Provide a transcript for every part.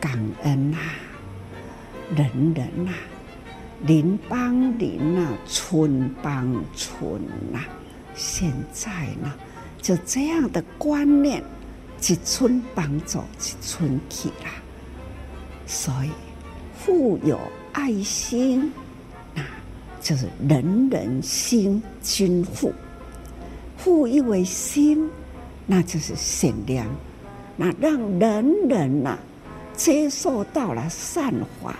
感恩呐、啊，人人呐、啊，邻帮邻呐，村帮村呐。现在呢，就这样的观念，一村帮助一村去啦。所以，富有爱心，那就是人人心均富。富一为心，那就是善良，那让人人呐、啊。接受到了善法，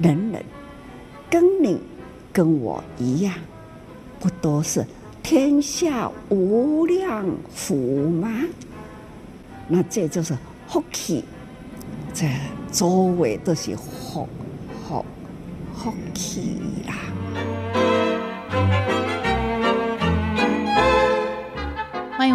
人人跟你跟我一样，不都是天下无量福吗？那这就是福气，这周围都是福福福气啦。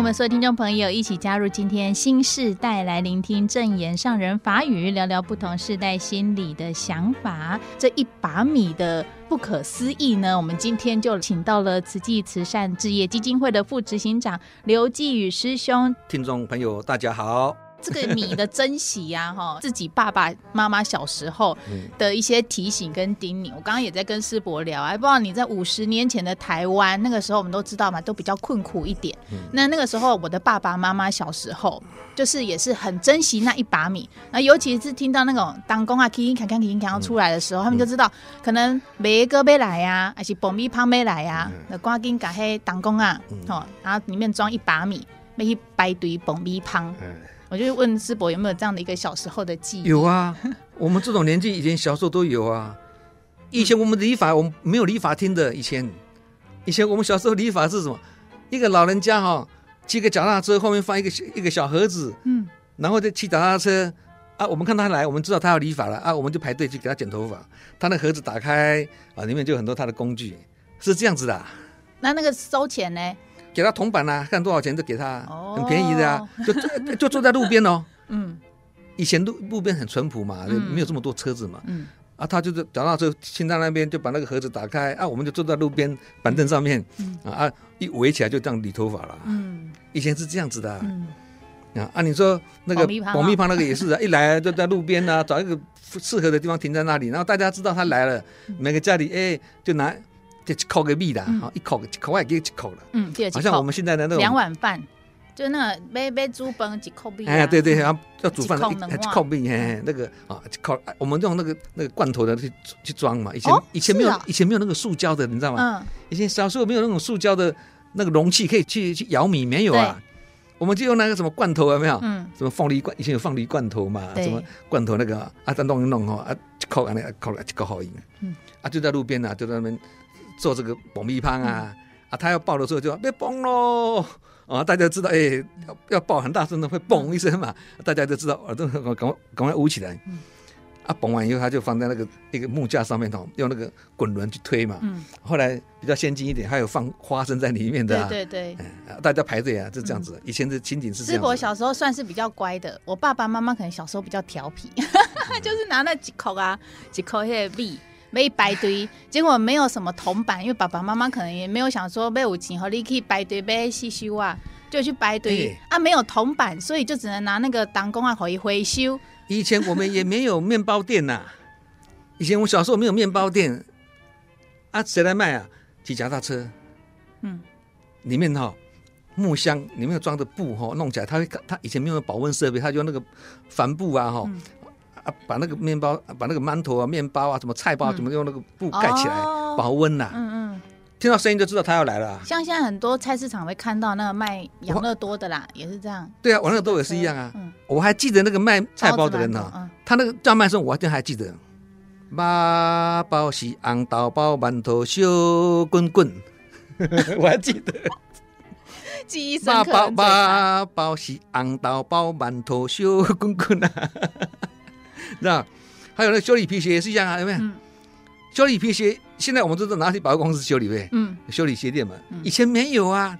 我们所有听众朋友一起加入今天新世代来聆听正言上人法语，聊聊不同世代心理的想法。这一把米的不可思议呢，我们今天就请到了慈济慈善置业基金会的副执行长刘继宇师兄。听众朋友，大家好。这个米的珍惜呀，哈，自己爸爸妈妈小时候的一些提醒跟叮咛，我刚刚也在跟师伯聊，哎，不知道你在五十年前的台湾，那个时候我们都知道嘛，都比较困苦一点。那那个时候我的爸爸妈妈小时候，就是也是很珍惜那一把米，那尤其是听到那种当公啊，叮叮看看叮叮看出来的时候，他们就知道可能梅哥没来呀，还是爆米胖没来呀，那赶紧赶黑当公啊，好，然后里面装一把米，那一百堆爆米花。我就问师伯有没有这样的一个小时候的记忆？有啊，我们这种年纪以前小时候都有啊。以前我们礼法我们没有理法厅的，以前以前我们小时候理法是什么？一个老人家哈、哦，骑个脚踏车后面放一个一个小盒子，嗯，然后再骑脚踏车啊。我们看他来，我们知道他要理发了啊，我们就排队去给他剪头发。他那盒子打开啊，里面就有很多他的工具，是这样子的、啊。那那个收钱呢？给他铜板啊，看多少钱就给他，很便宜的啊，就就就坐在路边哦。嗯，以前路路边很淳朴嘛，没有这么多车子嘛。嗯，啊，他就是找到之后，停在那边就把那个盒子打开啊，我们就坐在路边板凳上面，啊，一围起来就这样理头发了。嗯，以前是这样子的。嗯，啊啊，你说那个保密旁那个也是啊，一来就在路边啊，找一个适合的地方停在那里，然后大家知道他来了，每个家里哎就拿。就一口个米的，好一口一口也给一口了。嗯，好像我们现在的那种两碗饭，就那个买买煮饭一口米。哎，对对，然后要煮饭一一口米，哎，那个啊，一口，我们用那个那个罐头的去去装嘛。以前以前没有以前没有那个塑胶的，你知道吗？嗯。以前小时候没有那种塑胶的那个容器可以去去舀米，没有啊。我们就用那个什么罐头，有没有？嗯。什么凤梨罐？以前有凤梨罐头嘛？什么罐头那个啊？再弄一弄哦，啊，一口啊那口了一口好饮。嗯。啊，就在路边啊，就在那边。做这个爆米花啊、嗯、啊，他要爆的时候就别嘣喽啊！大家知道，哎、欸，要要爆很大声的会嘣一声嘛，嗯、大家就知道耳朵赶快赶快捂起来。嗯、啊，嘣完以后他就放在那个一个木架上面头，用那个滚轮去推嘛。嗯。后来比较先进一点，还有放花生在里面的、啊。对对对。嗯、大家排队啊，就这样子。嗯、以前的情景是这样。师伯小时候算是比较乖的，我爸爸妈妈可能小时候比较调皮，嗯、就是拿那几口啊，几口那个米。被排队，结果没有什么铜板，因为爸爸妈妈可能也没有想说没有钱和你去排队买洗修啊，就去排队、欸、啊，没有铜板，所以就只能拿那个当工啊可以回收。以前我们也没有面包店呐、啊，以前我小时候没有面包店，啊，谁来卖啊？骑脚踏车，嗯，里面哈木箱里面装的布哈，弄起来他会他以前没有保温设备，他就用那个帆布啊哈。嗯啊，把那个面包，把那个馒头啊、面包啊、什么菜包，怎么用那个布盖起来保温呐？嗯嗯，听到声音就知道他要来了。像现在很多菜市场会看到那个卖养乐多的啦，也是这样。对啊，养乐多也是一样啊。我还记得那个卖菜包的人呢，他那个叫卖声，我还真还记得。八包是红豆包，馒头小滚滚，我还记得。记忆深刻。妈包妈包是红豆包，馒头小滚滚啊。那还有那修理皮鞋也是一样啊，有没有？嗯、修理皮鞋，现在我们都是拿去百货公司修理呗。嗯，修理鞋店嘛，嗯、以前没有啊，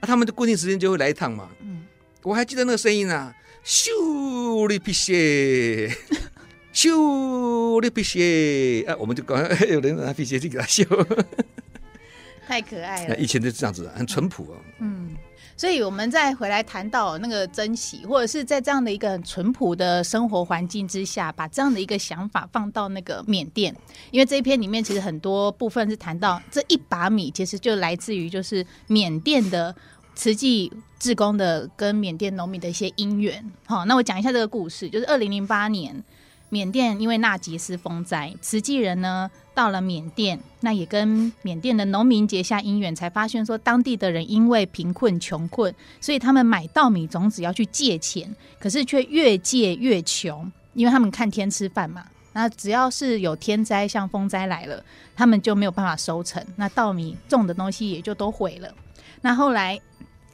啊，他们就固定时间就会来一趟嘛。嗯，我还记得那个声音啊，修理皮鞋，修理皮鞋，啊，我们就赶快 有人拿皮鞋去给他修，太可爱了。以前就这样子，很淳朴哦。嗯。所以我们再回来谈到那个珍惜，或者是在这样的一个很淳朴的生活环境之下，把这样的一个想法放到那个缅甸，因为这一篇里面其实很多部分是谈到这一把米，其实就来自于就是缅甸的慈济志工的跟缅甸农民的一些因缘。好，那我讲一下这个故事，就是二零零八年。缅甸因为纳吉斯风灾，慈济人呢到了缅甸，那也跟缅甸的农民结下姻缘，才发现说当地的人因为贫困穷困，所以他们买稻米种子要去借钱，可是却越借越穷，因为他们看天吃饭嘛。那只要是有天灾，像风灾来了，他们就没有办法收成，那稻米种的东西也就都毁了。那后来。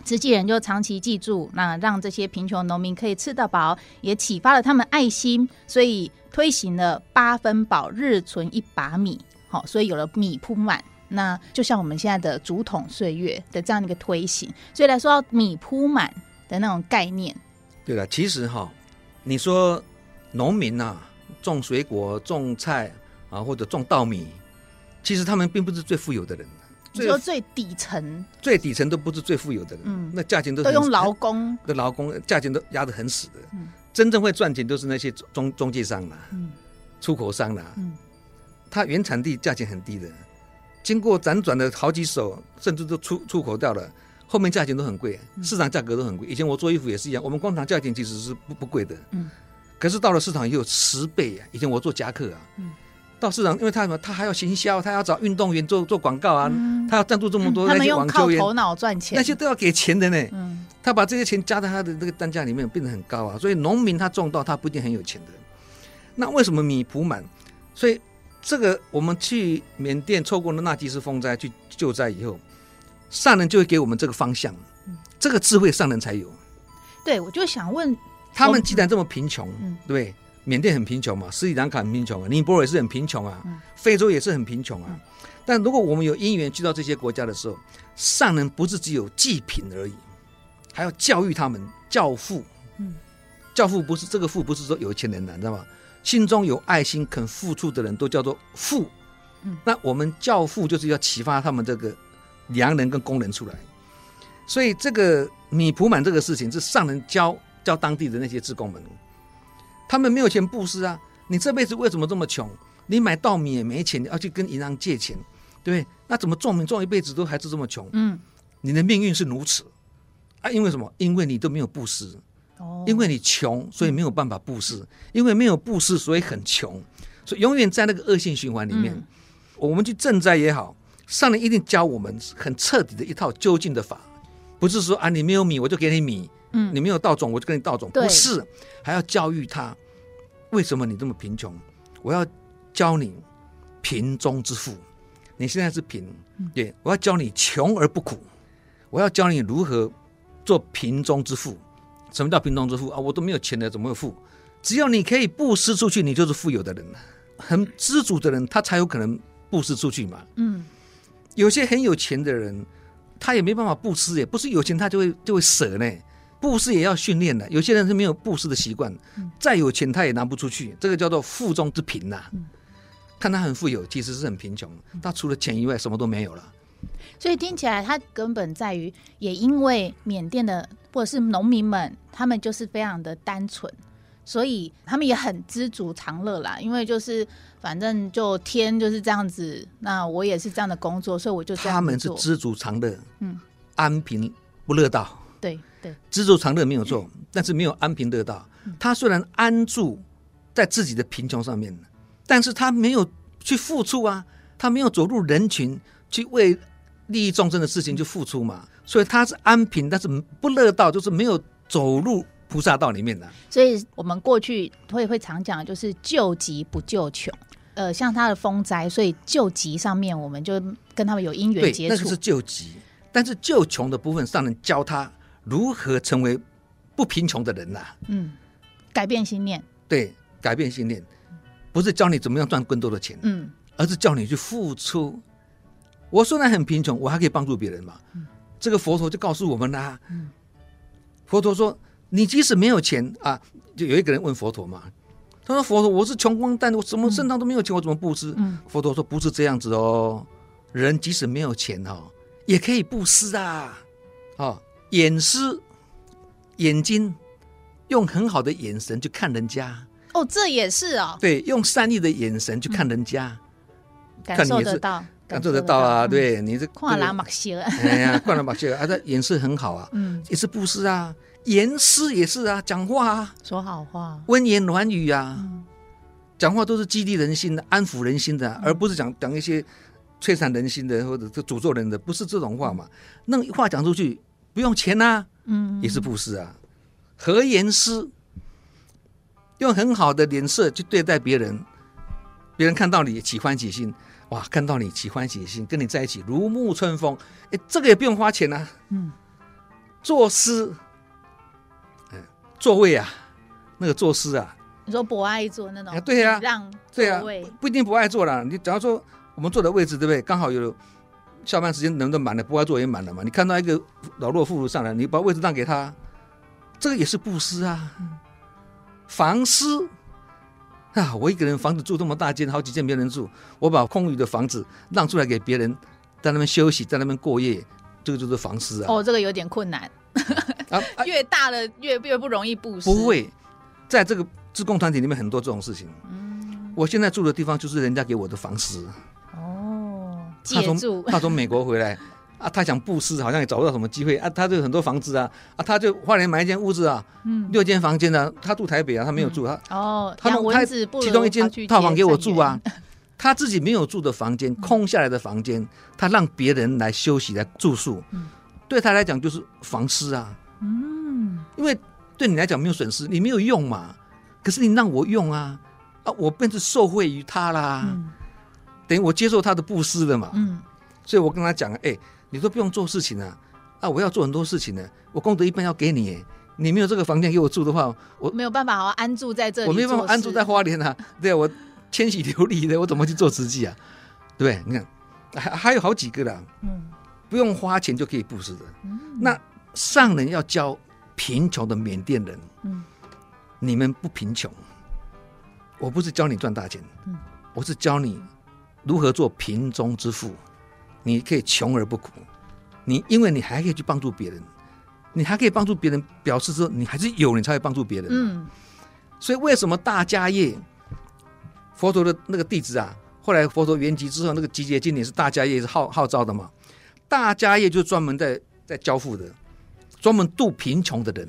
慈济人就长期记住，那让这些贫穷农民可以吃得饱，也启发了他们爱心，所以推行了八分饱，日存一把米。好，所以有了米铺满，那就像我们现在的竹筒岁月的这样一个推行。所以来说，米铺满的那种概念。对了，其实哈，你说农民呐，种水果、种菜啊，或者种稻米，其实他们并不是最富有的人。你说最底层，最底层都不是最富有的人，嗯，那价钱都都用劳工的劳工，价钱都压得很死的，嗯，真正会赚钱都是那些中中介商啦，嗯，出口商啦，嗯，它原产地价钱很低的，经过辗转的好几手，甚至都出出口掉了，后面价钱都很贵，市场价格都很贵。以前我做衣服也是一样，我们工厂价钱其实是不不贵的，嗯，可是到了市场也有十倍啊！以前我做夹克啊，嗯。到市场，因为他什么？他还要行销，他要找运动员做做广告啊，嗯、他要赞助这么多那些网球员，他们用靠头脑赚钱，那些都要给钱的呢。嗯、他把这些钱加在他的这个单价里面，变得很高啊。所以农民他种稻，他不一定很有钱的。那为什么米铺满？所以这个我们去缅甸错过了纳吉斯风灾去救灾以后，上人就会给我们这个方向，嗯、这个智慧上人才有。对，我就想问，他们既然这么贫穷，嗯、对。缅甸很贫穷嘛，斯里兰卡很贫穷啊，尼泊尔也是很贫穷啊，嗯、非洲也是很贫穷啊。嗯、但如果我们有因缘去到这些国家的时候，上人不是只有祭品而已，还要教育他们，教父。嗯，教父不是这个父，不是说有钱人的，知道吗？心中有爱心、肯付出的人都叫做富。嗯，那我们教父就是要启发他们这个良人跟工人出来。所以这个米铺满这个事情是上人教教当地的那些职工们。他们没有钱布施啊！你这辈子为什么这么穷？你买稻米也没钱，你要去跟银行借钱，对不对？那怎么种米种一辈子都还是这么穷？嗯，你的命运是如此啊！因为什么？因为你都没有布施，哦，因为你穷，所以没有办法布施，因为没有布施，所以很穷，所以永远在那个恶性循环里面。嗯，我们去赈灾也好，上帝一定教我们很彻底的一套究竟的法，不是说啊，你没有米我就给你米。嗯，你没有道种，我就跟你道种。不是，还要教育他，为什么你这么贫穷？我要教你贫中之富。你现在是贫，对，我要教你穷而不苦。我要教你如何做贫中之富。什么叫贫中之富啊？我都没有钱了，怎么会富？只要你可以布施出去，你就是富有的人。很知足的人，他才有可能布施出去嘛。嗯，有些很有钱的人，他也没办法布施，也不是有钱他就会就会舍呢。布施也要训练的，有些人是没有布施的习惯，再有钱他也拿不出去，这个叫做腹中之贫呐。看他很富有，其实是很贫穷，他除了钱以外什么都没有了。所以听起来，他根本在于，也因为缅甸的或者是农民们，他们就是非常的单纯，所以他们也很知足常乐啦。因为就是反正就天就是这样子，那我也是这样的工作，所以我就他们是知足常乐，嗯，安贫不乐道。对对，知足常乐没有错，但是没有安贫乐道。他虽然安住在自己的贫穷上面，但是他没有去付出啊，他没有走入人群去为利益众生的事情去付出嘛，所以他是安贫，但是不乐道，就是没有走入菩萨道里面的。所以我们过去会会常讲，就是救急不救穷。呃，像他的风灾，所以救急上面我们就跟他们有因缘接触，那个是救急，但是救穷的部分上人教他。如何成为不贫穷的人呐、啊？嗯，改变心念。对，改变心念，不是教你怎么样赚更多的钱，嗯，而是叫你去付出。我虽然很贫穷，我还可以帮助别人嘛。嗯、这个佛陀就告诉我们啦、啊。嗯、佛陀说：“你即使没有钱啊，就有一个人问佛陀嘛，他说：‘佛陀，我是穷光蛋，我什么身上都没有钱，嗯、我怎么布施？’嗯、佛陀说：‘不是这样子哦，人即使没有钱哦，也可以布施啊。’哦。”眼施，眼睛用很好的眼神去看人家。哦，这也是哦。对，用善意的眼神去看人家，嗯、感受得到，感受得到啊！对，你这跨栏马修，哎呀，跨栏马修啊，这眼神很好啊，嗯，也是布施啊，言师也是啊，讲话啊，说好话，温言软语啊，嗯、讲话都是激励人心的，安抚人心的，嗯、而不是讲讲一些摧残人心的或者诅咒人的，不是这种话嘛？那话讲出去不用钱啊，嗯，也是布施啊，和颜施。用很好的脸色去对待别人，别人看到你喜欢喜心，哇，看到你喜欢喜心，跟你在一起如沐春风，哎，这个也不用花钱啊。嗯，作诗，嗯，座位啊，那个作诗啊，你说博爱座那种，对呀，让对呀，不一定不爱坐了。你假如说我们坐的位置，对不对？刚好有下班时间人都满了，不爱座也满了嘛。你看到一个老弱妇孺上来，你把位置让给他，这个也是布施啊。嗯房施啊！我一个人房子住这么大间，好几间没人住，我把空余的房子让出来给别人，在那边休息，在那边过夜，这个就是房施啊。哦，这个有点困难，啊啊、越大了越越不容易布施。不会，在这个自贡团体里面很多这种事情。嗯，我现在住的地方就是人家给我的房施。哦，借住。他从美国回来。啊，他想布施，好像也找不到什么机会啊。他就很多房子啊，啊，他就花莲买一间屋子啊，嗯，六间房间呢、啊。他住台北啊，他没有住、嗯、他哦，他他其中一间套房给我住啊。他自己没有住的房间，空下来的房间，他让别人来休息来住宿，嗯、对他来讲就是房施啊。嗯，因为对你来讲没有损失，你没有用嘛。可是你让我用啊，啊，我便是受惠于他啦，嗯、等于我接受他的布施了嘛。嗯，所以我跟他讲，哎。你都不用做事情啊，啊！我要做很多事情呢。我功德一半要给你，你没有这个房间给我住的话，我没有办法好好安住在这里。我没有办法安住在花莲啊，对啊，我迁徙流离的，我怎么去做慈济啊？对不对？你看，还还有好几个啦，嗯，不用花钱就可以布施的。嗯，那上人要教贫穷的缅甸人，嗯，你们不贫穷，我不是教你赚大钱，嗯，我是教你如何做贫中之富。你可以穷而不苦，你因为你还可以去帮助别人，你还可以帮助别人，表示说你还是有，你才会帮助别人。嗯，所以为什么大家业佛陀的那个弟子啊，后来佛陀圆寂之后，那个集结经典是大家业是号号召的嘛？大家业就专门在在交付的，专门度贫穷的人。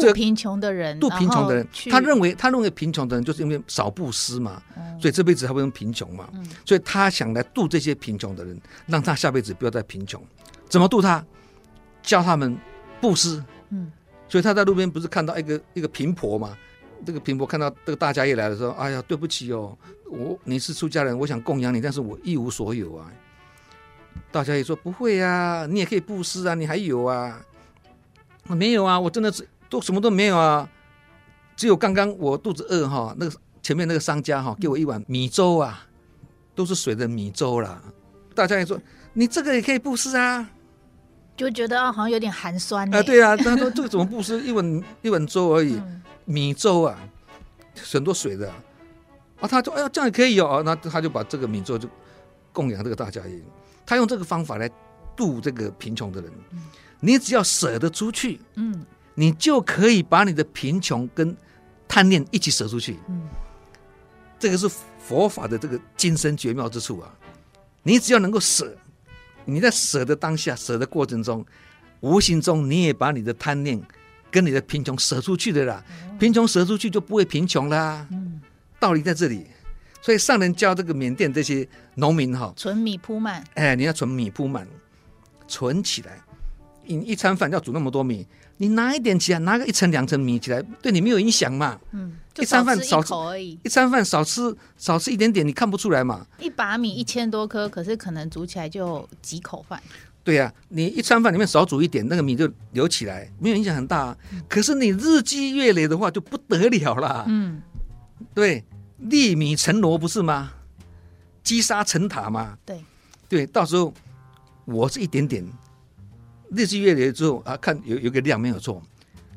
度贫穷的人，度贫穷的人，他认为他认为贫穷的人就是因为少布施嘛，嗯、所以这辈子他会贫穷嘛，嗯、所以他想来度这些贫穷的人，让他下辈子不要再贫穷。怎么度他？教他们布施。嗯，所以他在路边不是看到一个一个贫婆嘛？这个贫婆看到这个大家一来的时候，哎呀，对不起哦，我你是出家人，我想供养你，但是我一无所有啊。大家也说不会啊，你也可以布施啊，你还有啊？没有啊，我真的是。都什么都没有啊，只有刚刚我肚子饿哈，那个前面那个商家哈给我一碗米粥啊，都是水的米粥啦。大家也说你这个也可以布施啊，就觉得好像有点寒酸啊。对啊，他说这个怎么布施？一碗一碗粥而已，嗯、米粥啊，很多水的啊。他说哎呀这样也可以哦，那他就把这个米粥就供养这个大家也，他用这个方法来度这个贫穷的人。嗯、你只要舍得出去，嗯。你就可以把你的贫穷跟贪念一起舍出去，嗯，这个是佛法的这个精深绝妙之处啊！你只要能够舍，你在舍的当下、舍的过程中，无形中你也把你的贪念跟你的贫穷舍出去的啦。贫穷舍出去就不会贫穷啦。嗯，道理在这里。所以上人教这个缅甸这些农民哈，存米铺满，哎，你要存米铺满，存起来。你一餐饭要煮那么多米。你拿一点起来，拿个一层两层米起来，对你没有影响嘛？嗯，一餐饭少吃而已，一餐饭少吃少吃一点点，你看不出来嘛？一把米一千多颗，可是可能煮起来就几口饭。对呀、啊，你一餐饭里面少煮一点，那个米就留起来，没有影响很大、可是你日积月累的话，就不得了了。嗯，对，粒米成箩不是吗？积沙成塔嘛。对，对，到时候我是一点点。日积月累之后啊，看有有个量没有错，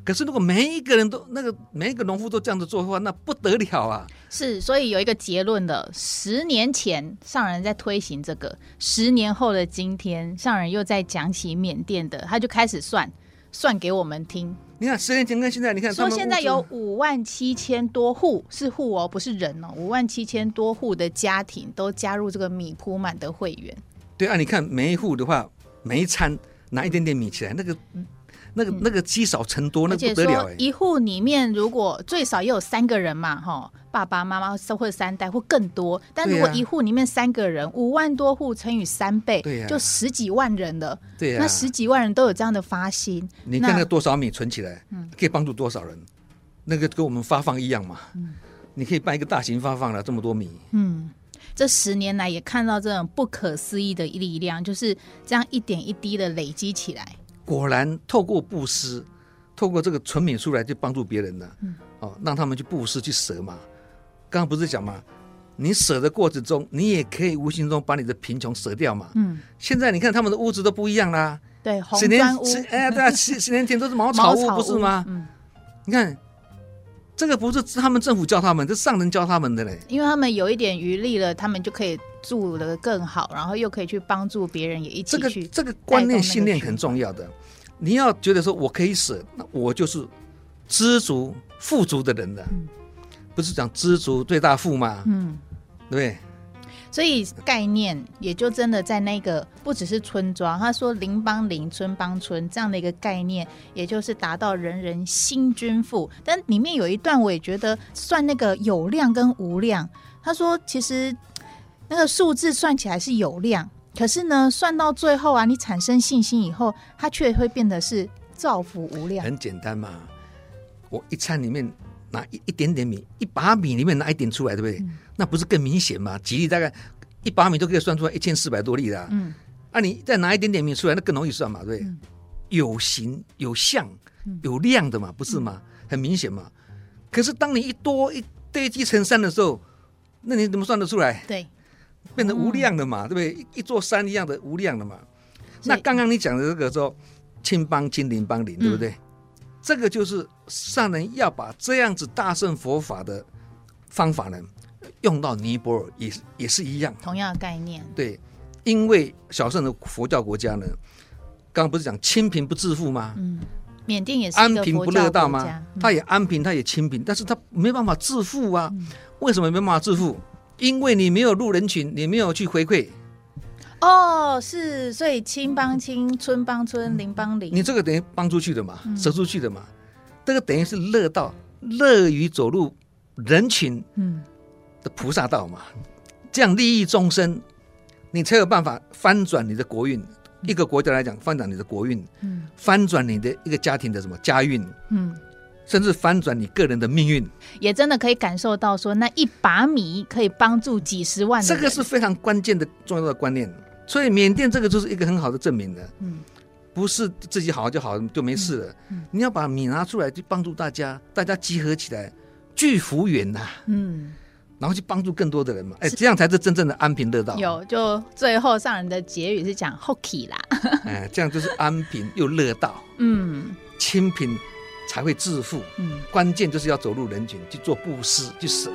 可是如果每一个人都那个每一个农夫都这样子做的话，那不得了啊！是，所以有一个结论的：十年前上人在推行这个，十年后的今天，上人又在讲起缅甸的，他就开始算算给我们听。你看十年前跟现在，你看说现在有五万七千多户是户哦，不是人哦，五万七千多户的家庭都加入这个米铺满的会员。对啊，你看每一户的话，每一餐拿一点点米起来，那个。那个那个积少成多，那不得了，欸。一户里面如果最少也有三个人嘛，哈，爸爸妈妈或者三代或更多。但如果一户里面三个人，五万多户乘以三倍，对呀，就十几万人了。对呀，那十几万人都有这样的发心，你看那多少米存起来，可以帮助多少人？那个跟我们发放一样嘛。你可以办一个大型发放了这么多米。嗯，这十年来也看到这种不可思议的力量，就是这样一点一滴的累积起来。果然，透过布施，透过这个存米出来，去帮助别人了。嗯，哦，让他们去布施，去舍嘛。刚刚不是讲嘛，你舍的过程中，你也可以无形中把你的贫穷舍掉嘛。嗯，现在你看他们的屋子都不一样啦。对，红砖屋。哎，对啊，十十年前都是茅草屋，草屋不是吗？嗯，你看，这个不是他们政府教他们，这上人教他们的嘞。因为他们有一点余力了，他们就可以住得更好，然后又可以去帮助别人，也一起去。这个这个观念信念很重要的。你要觉得说我可以舍，那我就是知足富足的人了。嗯、不是讲知足最大富吗？嗯，对。所以概念也就真的在那个不只是村庄，他说邻帮邻，村帮村这样的一个概念，也就是达到人人心均富。但里面有一段我也觉得算那个有量跟无量。他说其实那个数字算起来是有量。可是呢，算到最后啊，你产生信心以后，它却会变得是造福无量。很简单嘛，我一餐里面拿一一点点米，一把米里面拿一点出来，对不对？嗯、那不是更明显吗？几粒大概一把米都可以算出来一千四百多粒的。嗯，啊，你再拿一点点米出来，那更容易算嘛，对不对？嗯、有形有相有量的嘛，不是吗？嗯、很明显嘛。可是当你一多一堆积成山的时候，那你怎么算得出来？对。变成无量的嘛，嗯、对不对？一座山一样的无量的嘛。那刚刚你讲的这个说，亲帮亲，邻帮邻，对不对？嗯、这个就是上人要把这样子大乘佛法的方法呢，用到尼泊尔也是也是一样，同样的概念。对，因为小乘的佛教国家呢，刚刚不是讲清贫不致富吗？嗯，缅甸也是安贫不乐道吗？他、嗯、也安贫，他也清贫，但是他没办法致富啊。嗯、为什么没办法致富？因为你没有入人群，你没有去回馈。哦，是，所以亲帮亲，村帮村，邻帮邻。你这个等于帮出去的嘛，舍出去的嘛，这个等于是乐道，乐于走入人群，嗯，的菩萨道嘛，这样利益众生，你才有办法翻转你的国运。一个国家来讲，翻转你的国运，嗯，翻转你的一个家庭的什么家运，嗯。甚至翻转你个人的命运，也真的可以感受到说，那一把米可以帮助几十万人。这个是非常关键的重要的观念。所以缅甸这个就是一个很好的证明的。嗯，不是自己好就好就没事了。嗯，嗯，你要把米拿出来去帮助大家，大家集合起来聚福缘呐。嗯，然后去帮助更多的人嘛。哎，这样才是真正的安贫乐道。有，就最后上人的结语是讲 Hockey 啦。哎，这样就是安贫又乐道。嗯，清贫。才会致富。嗯，关键就是要走入人群去做布施，去舍。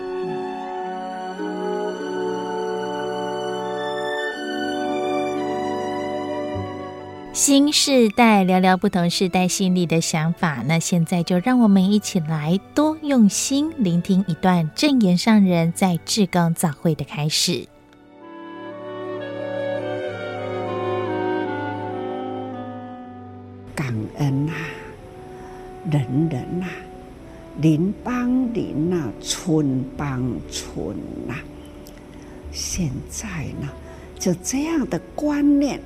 新世代聊聊不同世代心里的想法。那现在就让我们一起来多用心聆听一段证严上人在志工早会的开始。感恩啊！人人呐、啊，邻帮邻呐，村帮村呐。现在呢，就这样的观念，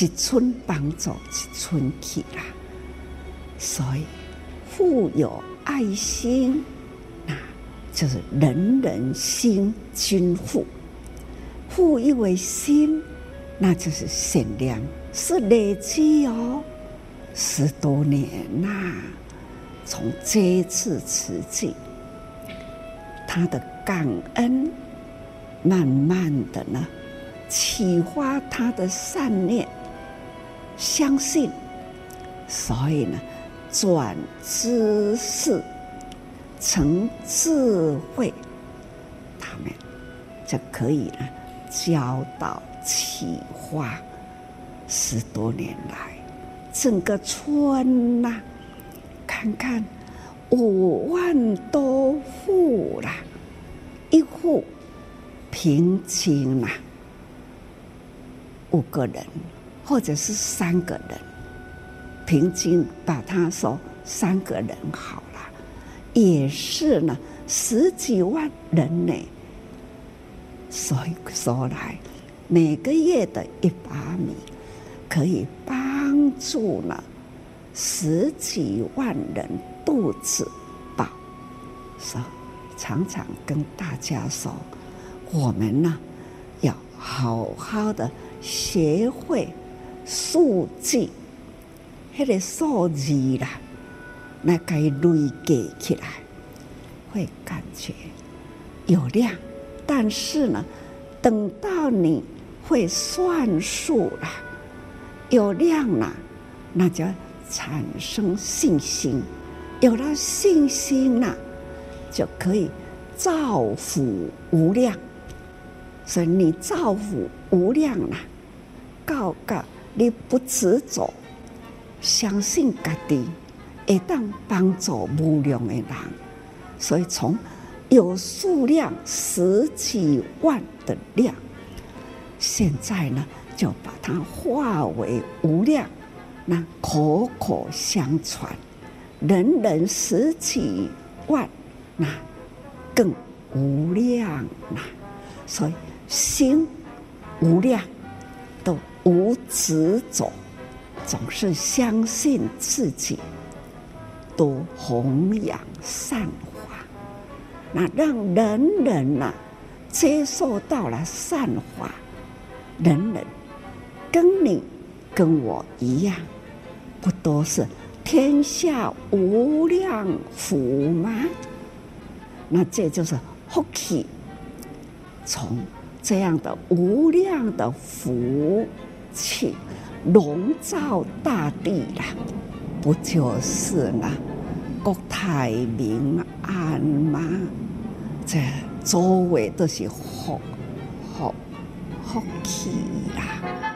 一村帮助一村去啦。所以，富有爱心，那就是人人心均富。富一为心，那就是善良，是累积哦。十多年呐、从这一次慈济，他的感恩，慢慢的呢，启发他的善念，相信，所以呢，转知识成智慧，他们就可以呢，教导启发十多年来。整个村呐，看看五万多户啦，一户平均呐五个人，或者是三个人，平均把他说三个人好了，也是呢十几万人呢。所以说来，每个月的一把米，可以帮助了十几万人肚子饱。说常常跟大家说，我们呢要好好的学会数字，那个数字啦，那该累积起来，会感觉有量。但是呢，等到你会算数了，有量了，那就产生信心，有了信心了，就可以造福无量。所以你造福无量了，告告你不执着，相信家己会当帮助无量的人，所以从。有数量十几万的量，现在呢，就把它化为无量，那口口相传，人人十几万，那更无量啦。所以心无量，无执着，总是相信自己，多弘扬善法。那让人人呐、接受到了善法，人人跟你跟我一样，不都是天下无量福吗？那这就是福气，从这样的无量的福气笼罩大地啦，不就是呢？国泰民安吗？这周围都是福福福气呀。